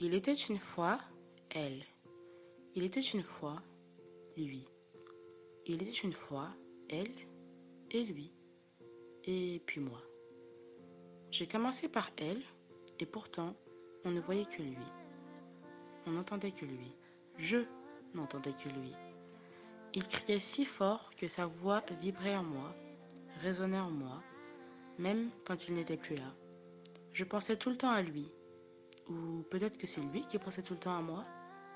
Il était une fois elle. Il était une fois lui. Il était une fois elle et lui. Et puis moi. J'ai commencé par elle et pourtant on ne voyait que lui. On n'entendait que lui. Je n'entendais que lui. Il criait si fort que sa voix vibrait en moi, résonnait en moi, même quand il n'était plus là. Je pensais tout le temps à lui. Ou peut-être que c'est lui qui pensait tout le temps à moi.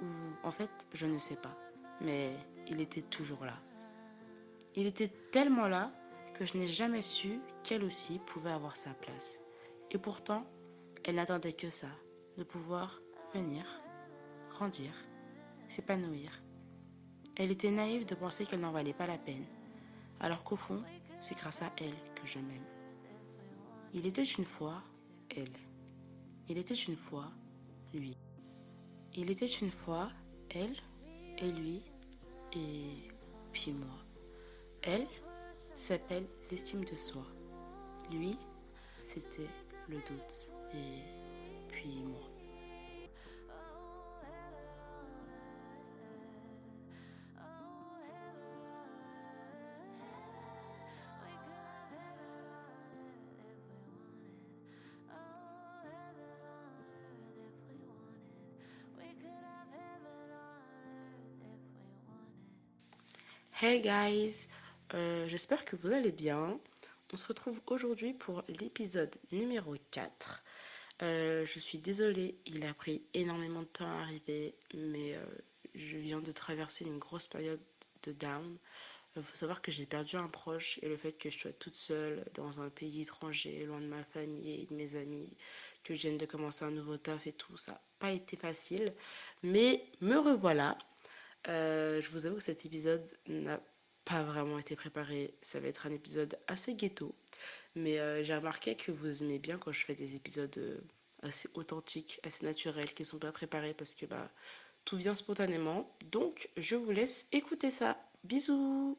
Ou en fait, je ne sais pas. Mais il était toujours là. Il était tellement là que je n'ai jamais su qu'elle aussi pouvait avoir sa place. Et pourtant, elle n'attendait que ça, de pouvoir venir, grandir, s'épanouir. Elle était naïve de penser qu'elle n'en valait pas la peine, alors qu'au fond, c'est grâce à elle que je m'aime. Il était une fois elle. Il était une fois lui. Il était une fois elle et lui et puis moi. Elle s'appelle l'estime de soi. Lui, c'était le doute et puis moi. Hey guys, euh, j'espère que vous allez bien. On se retrouve aujourd'hui pour l'épisode numéro 4. Euh, je suis désolée, il a pris énormément de temps à arriver, mais euh, je viens de traverser une grosse période de down. Il faut savoir que j'ai perdu un proche et le fait que je sois toute seule dans un pays étranger, loin de ma famille et de mes amis, que je vienne de commencer un nouveau taf et tout, ça n'a pas été facile. Mais me revoilà. Euh, je vous avoue que cet épisode n'a pas vraiment été préparé. Ça va être un épisode assez ghetto. Mais euh, j'ai remarqué que vous aimez bien quand je fais des épisodes euh, assez authentiques, assez naturels, qui ne sont pas préparés parce que bah, tout vient spontanément. Donc je vous laisse écouter ça. Bisous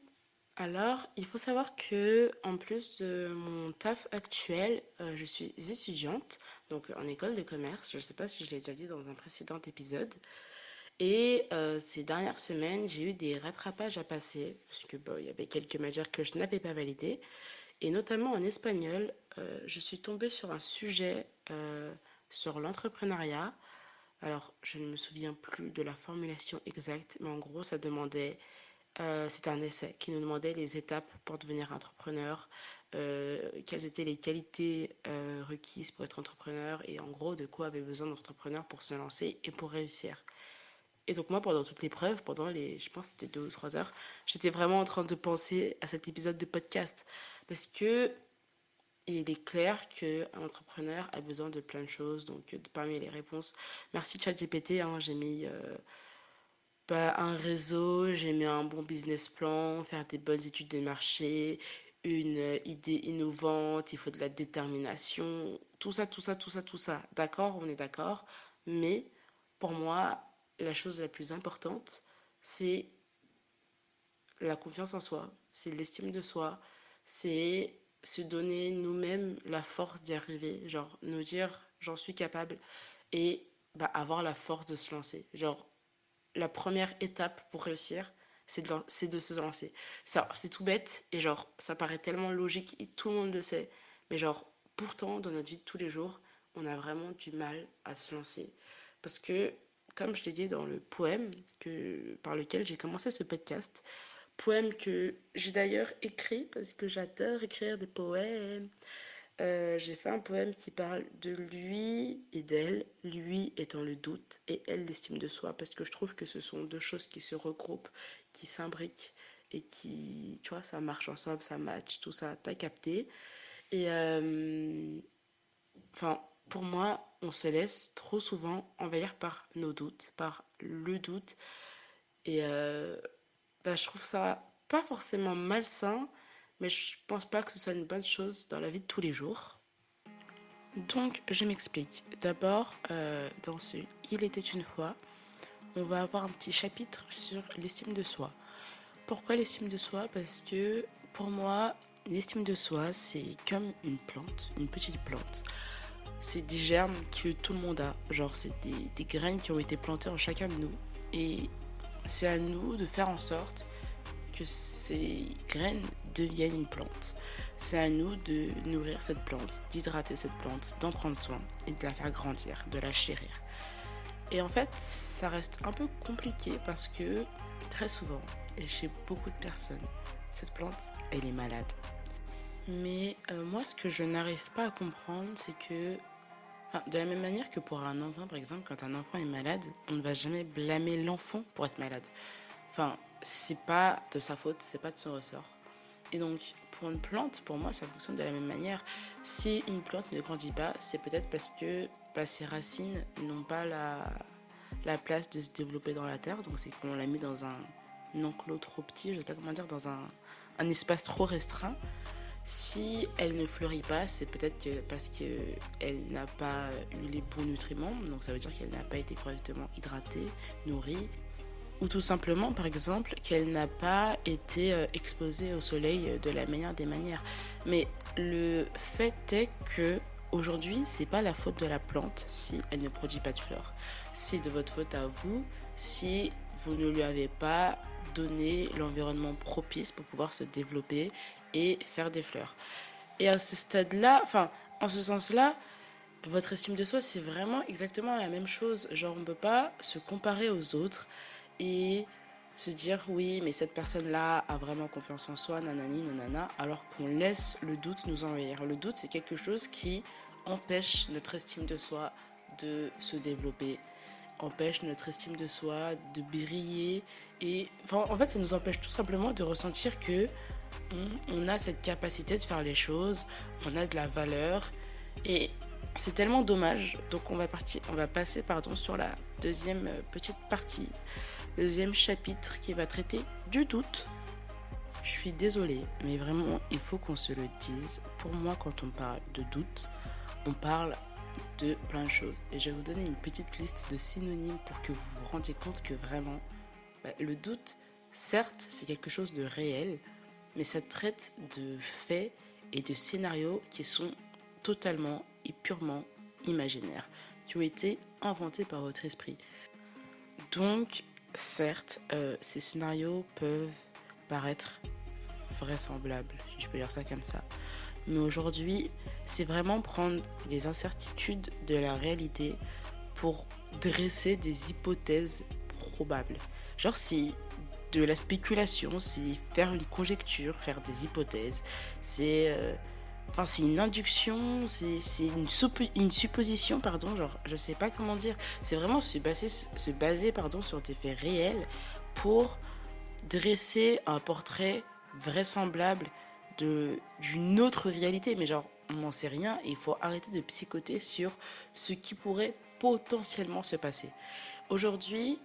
alors, il faut savoir que en plus de mon taf actuel, je suis étudiante, donc en école de commerce. Je ne sais pas si je l'ai déjà dit dans un précédent épisode. Et euh, ces dernières semaines, j'ai eu des rattrapages à passer, parce que il y avait quelques matières que je n'avais pas validées. Et notamment en espagnol, euh, je suis tombée sur un sujet euh, sur l'entrepreneuriat. Alors, je ne me souviens plus de la formulation exacte, mais en gros, ça demandait, c'était un essai qui nous demandait les étapes pour devenir entrepreneur, quelles étaient les qualités requises pour être entrepreneur, et en gros, de quoi avait besoin d'entrepreneur pour se lancer et pour réussir. Et donc moi, pendant toute l'épreuve, pendant les, je pense c'était deux ou trois heures, j'étais vraiment en train de penser à cet épisode de podcast. Parce que il est clair qu'un entrepreneur a besoin de plein de choses. Donc parmi les réponses, merci ChatGPT, hein, j'ai mis euh, un réseau, j'ai mis un bon business plan, faire des bonnes études de marché, une idée innovante, il faut de la détermination, tout ça, tout ça, tout ça, tout ça. D'accord, on est d'accord. Mais pour moi, la chose la plus importante, c'est la confiance en soi, c'est l'estime de soi, c'est se donner nous-mêmes la force d'y arriver, genre nous dire j'en suis capable et bah, avoir la force de se lancer. Genre la première étape pour réussir, c'est de, de se lancer. C'est tout bête et genre ça paraît tellement logique et tout le monde le sait, mais genre pourtant dans notre vie de tous les jours, on a vraiment du mal à se lancer parce que comme je l'ai dit dans le poème que, par lequel j'ai commencé ce podcast, poème que j'ai d'ailleurs écrit parce que j'adore écrire des poèmes. Euh, j'ai fait un poème qui parle de lui et d'elle, lui étant le doute et elle l'estime de soi, parce que je trouve que ce sont deux choses qui se regroupent, qui s'imbriquent et qui, tu vois, ça marche ensemble, ça match, tout ça, t'as capté. Et, euh, enfin, pour moi, on se laisse trop souvent envahir par nos doutes, par le doute. Et euh, bah, je trouve ça pas forcément malsain, mais je pense pas que ce soit une bonne chose dans la vie de tous les jours. Donc, je m'explique. D'abord, euh, dans ce Il était une fois, on va avoir un petit chapitre sur l'estime de soi. Pourquoi l'estime de soi? Parce que pour moi, l'estime de soi, c'est comme une plante, une petite plante c'est des germes que tout le monde a. Genre, c'est des, graines qui ont été plantées en chacun de nous. Et c'est à nous de faire en sorte que ces graines deviennent une plante. C'est à nous de nourrir cette plante, d'hydrater cette plante, d'en prendre soin et de la faire grandir, de la chérir. Et en fait, ça reste un peu compliqué parce que très souvent, et chez beaucoup de personnes, cette plante, elle est malade. Mais euh, moi, ce que je n'arrive pas à comprendre, c'est que, de la même manière que pour un enfant, par exemple, quand un enfant est malade, on ne va jamais blâmer l'enfant pour être malade. Enfin, c'est pas de sa faute, c'est pas de son ressort. Et donc, pour une plante, pour moi, ça fonctionne de la même manière. Si une plante ne grandit pas, c'est peut-être parce que bah, ses racines n'ont pas la, la place de se développer dans la terre. Donc, c'est qu'on l'a mis dans un, enclos trop petit, je sais pas comment dire, dans un espace trop restreint. Si elle ne fleurit pas, c'est peut-être que parce qu'elle n'a pas eu les bons nutriments, donc ça veut dire qu'elle n'a pas été correctement hydratée, nourrie, ou tout simplement, par exemple, qu'elle n'a pas été euh, exposée au soleil de la meilleure des manières. Mais le fait est que aujourd'hui, c'est pas la faute de la plante si elle ne produit pas de fleurs. C'est de votre faute à vous si vous ne lui avez pas donné l'environnement propice pour pouvoir se développer et faire des fleurs. Et à ce stade-là, enfin, en ce sens-là, votre estime de soi, c'est vraiment exactement la même chose. Genre, on ne peut pas se comparer aux autres et se dire oui, mais cette personne-là a vraiment confiance en soi, nanani, nanana, alors qu'on laisse le doute nous envahir. Le doute, c'est quelque chose qui empêche notre estime de soi de se développer, empêche notre estime de soi de briller et en fait ça nous empêche tout simplement de ressentir que on, a cette capacité de faire les choses, on a de la valeur et c'est tellement dommage. Donc on va, partir, on va passer pardon, sur la deuxième euh, petite partie, le deuxième chapitre qui va traiter du doute. Je suis désolée, mais vraiment il faut qu'on se le dise. Pour moi quand on parle de doute, on parle de plein de choses. Et je vais vous donner une petite liste de synonymes pour que vous vous rendiez compte que vraiment, bah, le doute, certes, c'est quelque chose de réel, mais ça traite de faits et de scénarios qui sont totalement et purement imaginaires, qui ont été inventés par votre esprit. Donc, certes, euh, ces scénarios peuvent paraître vraisemblables, je peux dire ça comme ça. Mais aujourd'hui, c'est vraiment prendre les incertitudes de la réalité pour dresser des hypothèses probables. Genre, si de la spéculation, c'est faire une conjecture, faire des hypothèses. C'est euh, enfin c'est une induction, c'est une, une supposition, pardon, genre je sais pas comment dire. C'est vraiment se baser, se baser pardon, sur des faits réels pour dresser un portrait vraisemblable d'une autre réalité. Mais genre on n'en sait rien et il faut arrêter de psychoter sur ce qui pourrait potentiellement se passer. Aujourd'hui,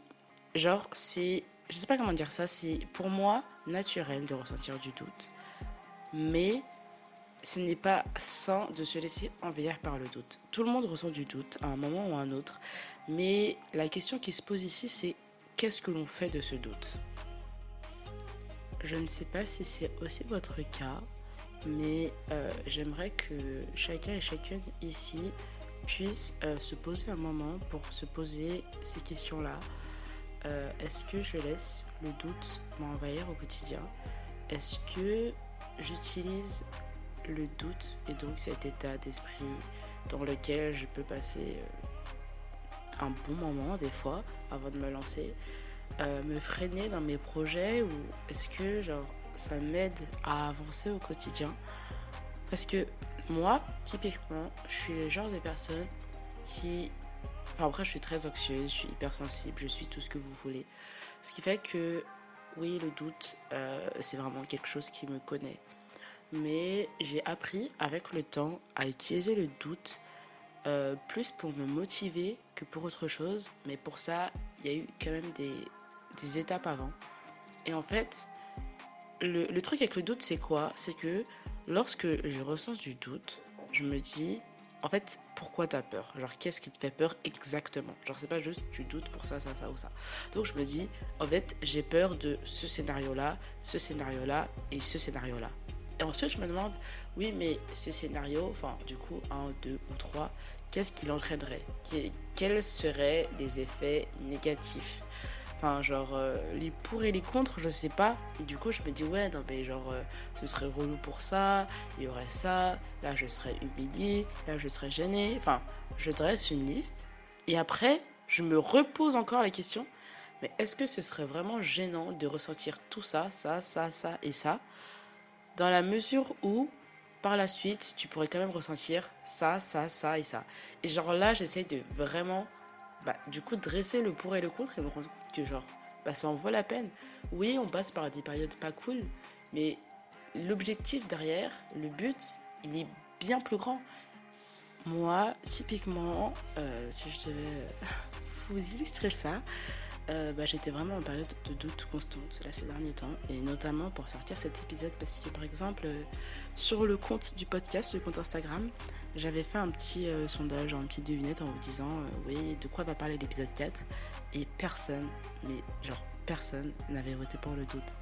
genre c'est je sais pas comment dire ça, c'est pour moi naturel de ressentir du doute, mais ce n'est pas sain de se laisser envahir par le doute. Tout le monde ressent du doute à un moment ou à un autre, mais la question qui se pose ici, c'est qu'est-ce que l'on fait de ce doute? Je ne sais pas si c'est aussi votre cas, mais euh, j'aimerais que chacun et chacune ici puisse euh, se poser un moment pour se poser ces questions-là. Euh, est-ce que je laisse le doute m'envahir au quotidien? Est-ce que j'utilise le doute et donc cet état d'esprit dans lequel je peux passer euh, un bon moment des fois avant de me lancer, euh, me freiner dans mes projets ou est-ce que genre ça m'aide à avancer au quotidien? Parce que moi, typiquement, je suis le genre de personne qui après, je suis très anxieuse, je suis hypersensible, je suis tout ce que vous voulez. Ce qui fait que, oui, le doute, euh, c'est vraiment quelque chose qui me connaît. Mais j'ai appris avec le temps à utiliser le doute euh, plus pour me motiver que pour autre chose. Mais pour ça, il y a eu quand même des, des étapes avant. Et en fait, le, le truc avec le doute, c'est quoi? C'est que lorsque je ressens du doute, je me dis, en fait, pourquoi tu as peur? Genre, qu'est-ce qui te fait peur exactement? Genre, c'est pas juste tu doutes pour ça, ça, ça ou ça. Donc, je me dis, en fait, j'ai peur de ce scénario-là, ce scénario-là et ce scénario-là. Et ensuite, je me demande, oui, mais ce scénario, enfin, du coup, un, deux ou trois, qu'est-ce qu'il entraînerait? Quels seraient les effets négatifs? Enfin, genre, euh, les pour et les contre, je sais pas. du coup, je me dis, ouais, non, mais genre, euh, ce serait relou pour ça, il y aurait ça, là, je serais humilié, là, je serais gêné. Enfin, je dresse une liste. Et après, je me repose encore la question, mais est-ce que ce serait vraiment gênant de ressentir tout ça, ça, ça, ça et ça, dans la mesure où, par la suite, tu pourrais quand même ressentir ça, ça, ça et ça. Et genre là, j'essaie de vraiment, bah, du coup, dresser le pour et le contre et me rendre compte que genre, bah, ça en vaut la peine. Oui, on passe par des périodes pas cool, mais l'objectif derrière, le but, il est bien plus grand. Moi, typiquement, euh, si je devais vous illustrer ça, euh, bah, j'étais vraiment en période de doute constante là, ces derniers temps, et notamment pour sortir cet épisode, parce que par exemple, euh, sur le compte du podcast, le compte Instagram, j'avais fait un petit euh, sondage, une petite devinette en vous disant, oui, de quoi va parler l'épisode 4, et personne, mais genre personne n'avait voté pour le doute.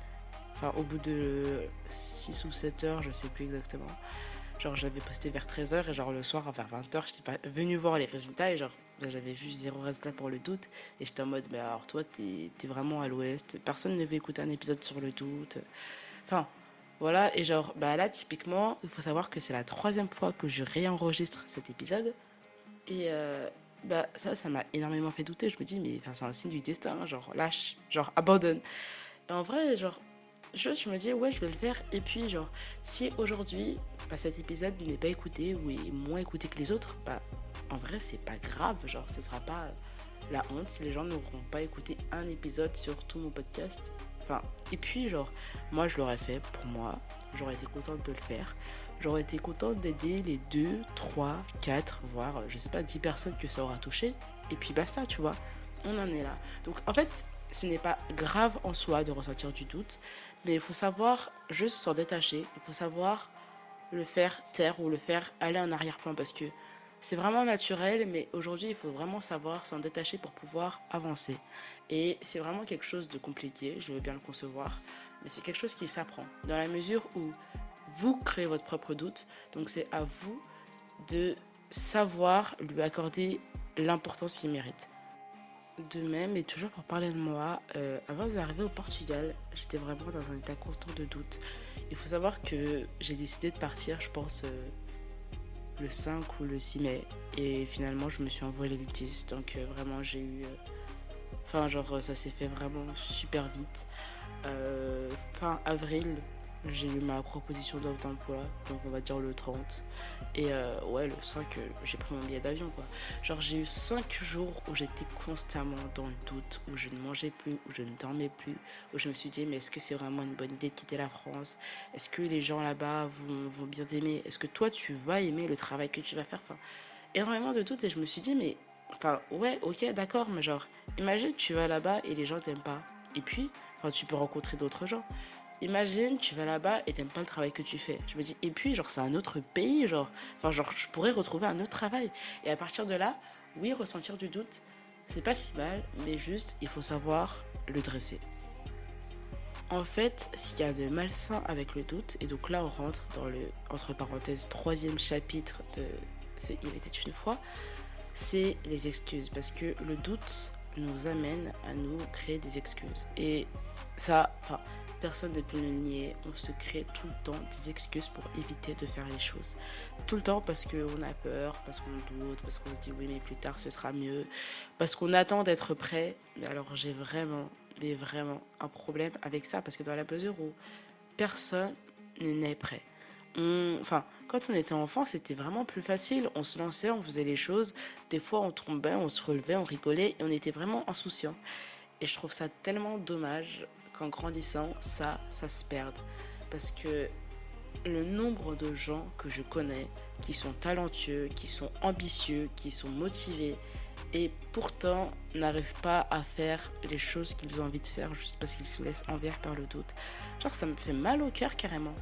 Enfin, au bout de 6 ou 7 heures, je sais plus exactement. Genre, j'avais posté vers 13h et genre le soir, vers 20h, j'étais pas venu voir les résultats et genre j'avais vu zéro résultat pour le doute. Et j'étais en mode, mais alors toi, t'es es vraiment à l'ouest. Personne ne veut écouter un épisode sur le doute. Enfin, voilà. Et genre, bah là, typiquement, il faut savoir que c'est la troisième fois que je réenregistre cet épisode. Et euh, bah ça, ça m'a énormément fait douter. Je me dis, mais c'est un signe du destin. Genre, lâche, genre, abandonne. En vrai, genre, je, je me dis, ouais, je vais le faire. Et puis, genre, si aujourd'hui, bah, cet épisode n'est pas écouté ou est moins écouté que les autres, bah en vrai, c'est pas grave. Genre, ce sera pas la honte les gens n'auront pas écouté un épisode sur tout mon podcast. Enfin, et puis, genre, moi, je l'aurais fait pour moi. J'aurais été contente de le faire. J'aurais été contente d'aider les 2, 3, 4, voire, je sais pas, 10 personnes que ça aura touché. Et puis, basta, tu vois. On en est là. Donc, en fait, ce n'est pas grave en soi de ressentir du doute, mais il faut savoir juste s'en détacher. Il faut savoir le faire taire ou le faire aller en arrière-plan parce que c'est vraiment naturel, mais aujourd'hui, il faut vraiment savoir s'en détacher pour pouvoir avancer. Et c'est vraiment quelque chose de compliqué, je veux bien le concevoir, mais c'est quelque chose qui s'apprend. Dans la mesure où vous créez votre propre doute, donc c'est à vous de savoir lui accorder l'importance qu'il mérite. De même, et toujours pour parler de moi, euh, avant d'arriver au Portugal, j'étais vraiment dans un état constant de doute. Il faut savoir que j'ai décidé de partir, je pense, euh, le 5 ou le 6 mai. Et finalement, je me suis envolée le 10. Donc, euh, vraiment, j'ai eu. Euh, enfin, genre, ça s'est fait vraiment super vite. Euh, fin avril, j'ai eu ma proposition d'offre d'emploi, donc on va dire le 30. Et euh, ouais, le 5, euh, j'ai pris mon billet d'avion, quoi. Genre, j'ai eu 5 jours où j'étais constamment dans le doute, où je ne mangeais plus, où je ne dormais plus, où je me suis dit, mais est-ce que c'est vraiment une bonne idée de quitter la France? Est-ce que les gens là-bas vont, vont bien t'aimer? Est-ce que toi, tu vas aimer le travail que tu vas faire? Enfin, énormément de doutes, et je me suis dit, mais, enfin, ouais, ok, d'accord, mais genre, imagine, tu vas là-bas et les gens t'aiment pas. Et puis, tu peux rencontrer d'autres gens. Imagine, tu vas là-bas et t'aimes pas le travail que tu fais. Je me dis, et puis, genre, c'est un autre pays, genre. Enfin, genre, je pourrais retrouver un autre travail. Et à partir de là, oui, ressentir du doute, c'est pas si mal, mais juste, il faut savoir le dresser. En fait, s'il y a de malsain avec le doute, et donc là, on rentre dans le, entre parenthèses, troisième chapitre de Il était une fois, c'est les excuses. Parce que le doute nous amène à nous créer des excuses. Et ça, enfin, personne ne peut le nier. On se crée tout le temps des excuses pour éviter de faire les choses. Tout le temps parce qu'on a peur, parce qu'on doute, parce qu'on se dit oui mais plus tard ce sera mieux, parce qu'on attend d'être prêt. Mais alors j'ai vraiment, mais vraiment un problème avec ça parce que dans la mesure où personne n'est prêt. Enfin, quand on était enfant, c'était vraiment plus facile. On se lançait, on faisait les choses. Des fois, on tombait, on se relevait, on rigolait et on était vraiment insouciant. Et je trouve ça tellement dommage qu'en grandissant, ça, ça se perde. Parce que le nombre de gens que je connais qui sont talentueux, qui sont ambitieux, qui sont motivés et pourtant n'arrivent pas à faire les choses qu'ils ont envie de faire juste parce qu'ils se laissent envers par le doute. Genre ça me fait mal au cœur carrément.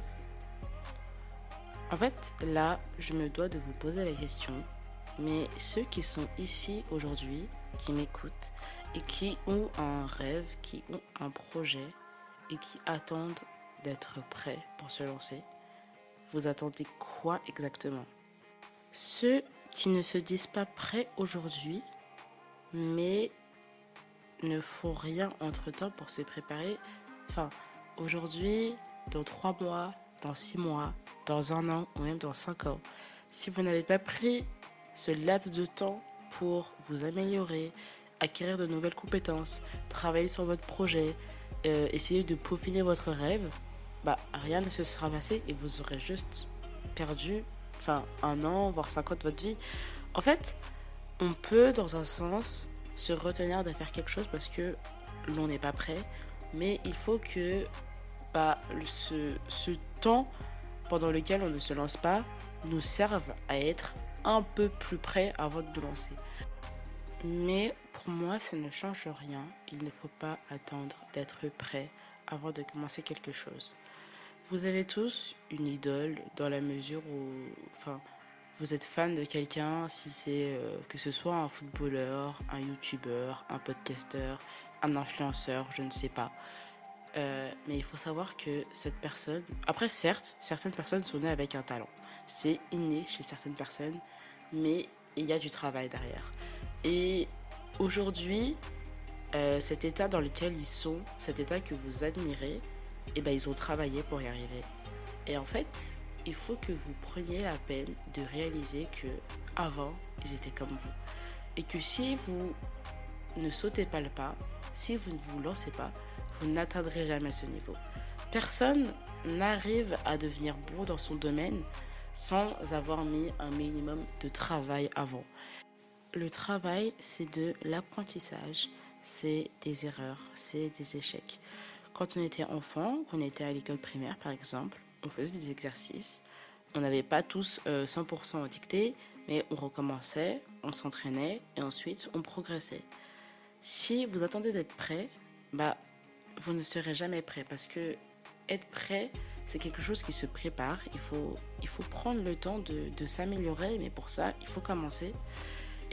En fait, là, je me dois de vous poser la question, mais ceux qui sont ici aujourd'hui, qui m'écoutent, et qui ont un rêve, qui ont un projet et qui attendent d'être prêts pour se lancer, vous attendez quoi exactement? Ceux qui ne se disent pas prêts aujourd'hui, mais ne font rien entre-temps pour se préparer. Enfin, aujourd'hui, dans trois mois, dans six mois, dans un an ou même dans cinq ans, si vous n'avez pas pris ce laps de temps pour vous améliorer, acquérir de nouvelles compétences, travailler sur votre projet, euh, essayer de peaufiner votre rêve, bah rien ne se sera passé et vous aurez juste perdu enfin un an, voire cinq ans de votre vie. En fait, on peut dans un sens se retenir de faire quelque chose parce que l'on n'est pas prêt, mais il faut que bah, ce, ce temps pendant lequel on ne se lance pas nous serve à être un peu plus prêt avant de nous lancer. Mais pour moi, ça ne change rien. Il ne faut pas attendre d'être prêt avant de commencer quelque chose. Vous avez tous une idole dans la mesure où, enfin, vous êtes fan de quelqu'un, si c'est euh, que ce soit un footballeur, un youtubeur, un podcasteur, un influenceur, je ne sais pas. Euh, mais il faut savoir que cette personne, après certes, certaines personnes sont nées avec un talent. C'est inné chez certaines personnes, mais il y a du travail derrière. Et aujourd'hui, euh, cet état dans lequel ils sont, cet état que vous admirez, eh ben, ils ont travaillé pour y arriver. Et en fait, il faut que vous preniez la peine de réaliser que avant, ils étaient comme vous. Et que si vous ne sautez pas le pas, si vous ne vous lancez pas, vous n'atteindrez jamais ce niveau. Personne n'arrive à devenir bon dans son domaine sans avoir mis un minimum de travail avant. Le travail, c'est de l'apprentissage, c'est des erreurs, c'est des échecs. Quand on était enfant, qu'on était à l'école primaire par exemple, on faisait des exercices. On n'avait pas tous 100% euh, dicté, mais on recommençait, on s'entraînait et ensuite on progressait. Si vous attendez d'être prêt, bah, vous ne serez jamais prêt parce que être prêt, c'est quelque chose qui se prépare. Il faut, il faut prendre le temps de s'améliorer, mais pour ça, il faut commencer.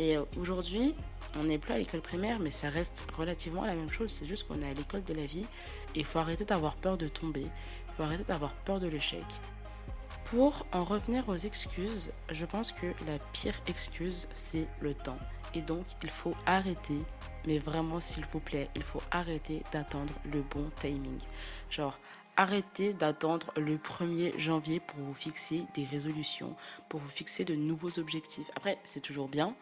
Et euh, aujourd'hui, on n'est plus à l'école primaire, mais ça reste relativement la même chose. C'est juste qu'on est à l'école de la vie et il faut arrêter d'avoir peur de tomber. Il faut arrêter d'avoir peur de l'échec. Pour en revenir aux excuses, je pense que la pire excuse, c'est le temps. Et donc, il faut arrêter, mais vraiment, s'il vous plaît, il faut arrêter d'attendre le bon timing. Genre, arrêtez d'attendre le 1er janvier pour vous fixer des résolutions, pour vous fixer de nouveaux objectifs. Après, c'est toujours bien,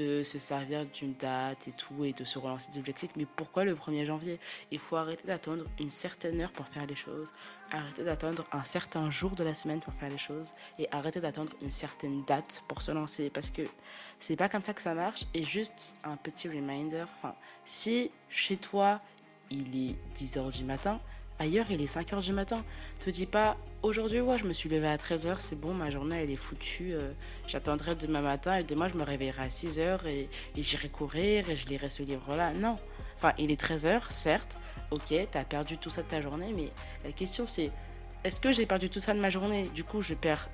de se servir d'une date et tout et de se relancer des objectifs. Mais pourquoi le 1er janvier? Il faut arrêter d'attendre une certaine heure pour faire les choses, arrêter d'attendre un certain jour de la semaine pour faire les choses et arrêter d'attendre une certaine date pour se lancer parce que c'est pas comme ça que ça marche. Et juste un petit reminder, enfin, si chez toi il est 10h du matin, Ailleurs, il est 5 h du matin. Te dis pas, aujourd'hui, ouais, je me suis levée à 13 h c'est bon, ma journée, elle est foutue. Euh, j'attendrai demain matin et demain, je me réveillerai à 6 h et, j'irai courir et je lirai ce livre-là. Non. Enfin, il est 13 h certes. Ok, t'as perdu tout ça de ta journée, mais la question, c'est est-ce que j'ai perdu tout ça de ma journée? Du coup, je perds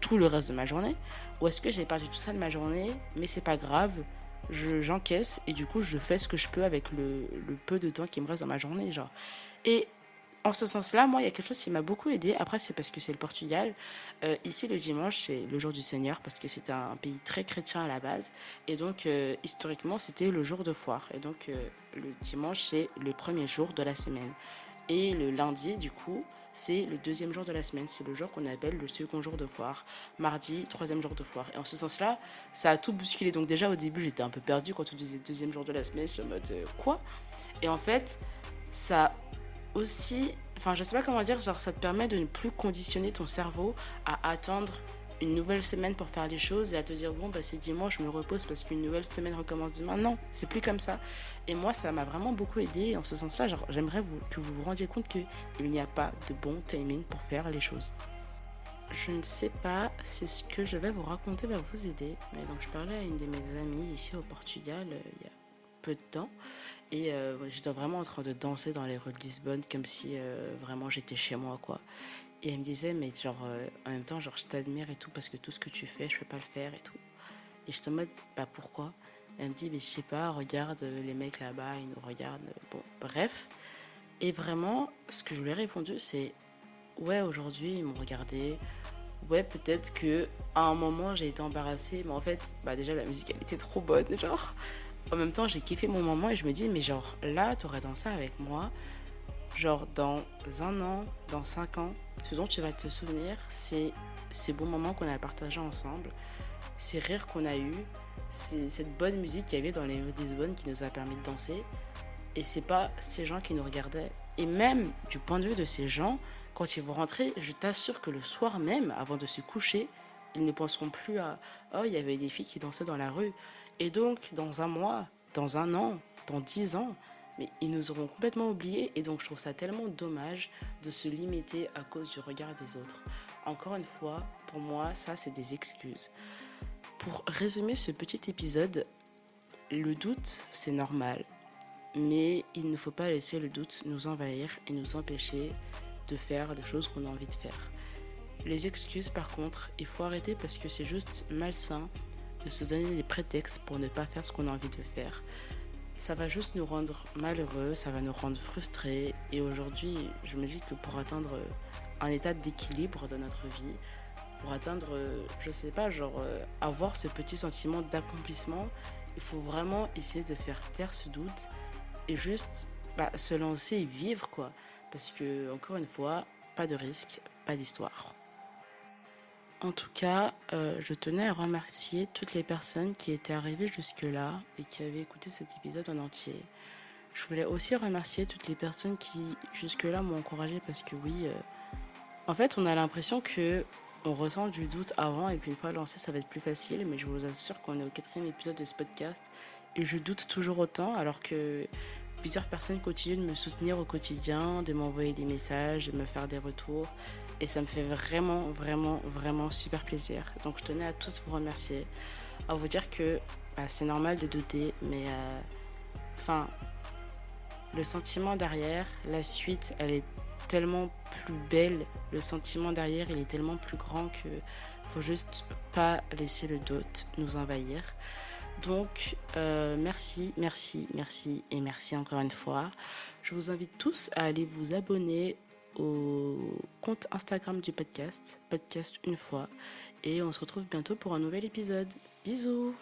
tout le reste de ma journée Ou est-ce que j'ai perdu tout ça de ma journée, mais c'est pas grave j'encaisse et du coup je fais ce que je peux avec le, le, peu de temps qui me reste dans ma journée genre et en ce sens-là, moi, il y a quelque chose qui m'a beaucoup aidé. Après, c'est parce que c'est le Portugal. Euh, ici, le dimanche, c'est le jour du Seigneur, parce que c'est un pays très chrétien à la base. Et donc, euh, historiquement, c'était le jour de foire. Et donc, euh, le dimanche, c'est le premier jour de la semaine. Et le lundi, du coup, c'est le deuxième jour de la semaine. C'est le jour qu'on appelle le second jour de foire. Mardi, troisième jour de foire. Et en ce sens-là, ça a tout bousculé. Donc, déjà, au début, j'étais un peu perdue quand on disait deuxième jour de la semaine. Je suis en mode, quoi? Et en fait, ça aussi, enfin je sais pas comment dire, genre ça te permet de ne plus conditionner ton cerveau à attendre une nouvelle semaine pour faire les choses et à te dire bon bah c'est dimanche je me repose parce qu'une nouvelle semaine recommence demain. Non c'est plus comme ça. Et moi ça m'a vraiment beaucoup aidé en ce sens là j'aimerais que vous vous rendiez compte qu'il n'y a pas de bon timing pour faire les choses. Je ne sais pas si ce que je vais vous raconter va vous aider. Mais donc je parlais à une de mes amies ici au Portugal euh, il y a peu de temps et euh, j'étais vraiment en train de danser dans les rues de Lisbonne comme si euh, vraiment j'étais chez moi, quoi. Et elle me disait, mais genre, euh, en même temps, genre, je t'admire et tout parce que tout ce que tu fais, je peux pas le faire et tout. Et je te mode, bah pourquoi? Elle me dit, mais je sais pas, regarde les mecs là-bas, ils nous regardent. Bon, bref. Et vraiment, ce que je lui ai répondu, c'est, ouais, aujourd'hui, ils m'ont regardé. ouais, peut-être que à un moment j'ai été embarrassée, mais en fait, bah déjà la musique elle était trop bonne, genre. En même temps, j'ai kiffé mon moment et je me dis, mais genre là, t'aurais dansé avec moi, genre dans un an, dans cinq ans, ce dont tu vas te souvenir, c'est ces bons moments qu'on a partagés ensemble, ces rires qu'on a eus, cette bonne musique qu'il y avait dans les rues de Lisbonne qui nous a permis de danser. Et c'est pas ces gens qui nous regardaient. Et même du point de vue de ces gens, quand ils vont rentrer, je t'assure que le soir même, avant de se coucher, ils ne penseront plus à Oh, il y avait des filles qui dansaient dans la rue. Et donc, dans un mois, dans un an, dans dix ans, mais ils nous auront complètement oubliés. Et donc, je trouve ça tellement dommage de se limiter à cause du regard des autres. Encore une fois, pour moi, ça, c'est des excuses. Pour résumer ce petit épisode, le doute, c'est normal. Mais il ne faut pas laisser le doute nous envahir et nous empêcher de faire des choses qu'on a envie de faire. Les excuses, par contre, il faut arrêter parce que c'est juste malsain de se donner des prétextes pour ne pas faire ce qu'on a envie de faire. Ça va juste nous rendre malheureux, ça va nous rendre frustrés. Et aujourd'hui, je me dis que pour atteindre un état d'équilibre dans notre vie, pour atteindre, je sais pas, genre euh, avoir ce petit sentiment d'accomplissement, il faut vraiment essayer de faire taire ce doute et juste bah, se lancer et vivre quoi. Parce que, encore une fois, pas de risque, pas d'histoire. En tout cas, euh, je tenais à remercier toutes les personnes qui étaient arrivées jusque-là et qui avaient écouté cet épisode en entier. Je voulais aussi remercier toutes les personnes qui jusque-là m'ont encouragé parce que oui, euh, en fait, on a l'impression que on ressent du doute avant et qu'une fois lancé, ça va être plus facile. Mais je vous assure qu'on est au quatrième épisode de ce podcast et je doute toujours autant alors que plusieurs personnes continuent de me soutenir au quotidien, de m'envoyer des messages, de me faire des retours. Et ça me fait vraiment, vraiment, vraiment super plaisir. Donc je tenais à tous vous remercier, à vous dire que bah, c'est normal de douter, mais euh, enfin, le sentiment derrière, la suite, elle est tellement plus belle. Le sentiment derrière, il est tellement plus grand que faut juste pas laisser le doute nous envahir. Donc, euh, merci, merci, merci et merci encore une fois. Je vous invite tous à aller vous abonner au compte Instagram du podcast, podcast une fois. Et on se retrouve bientôt pour un nouvel épisode. Bisous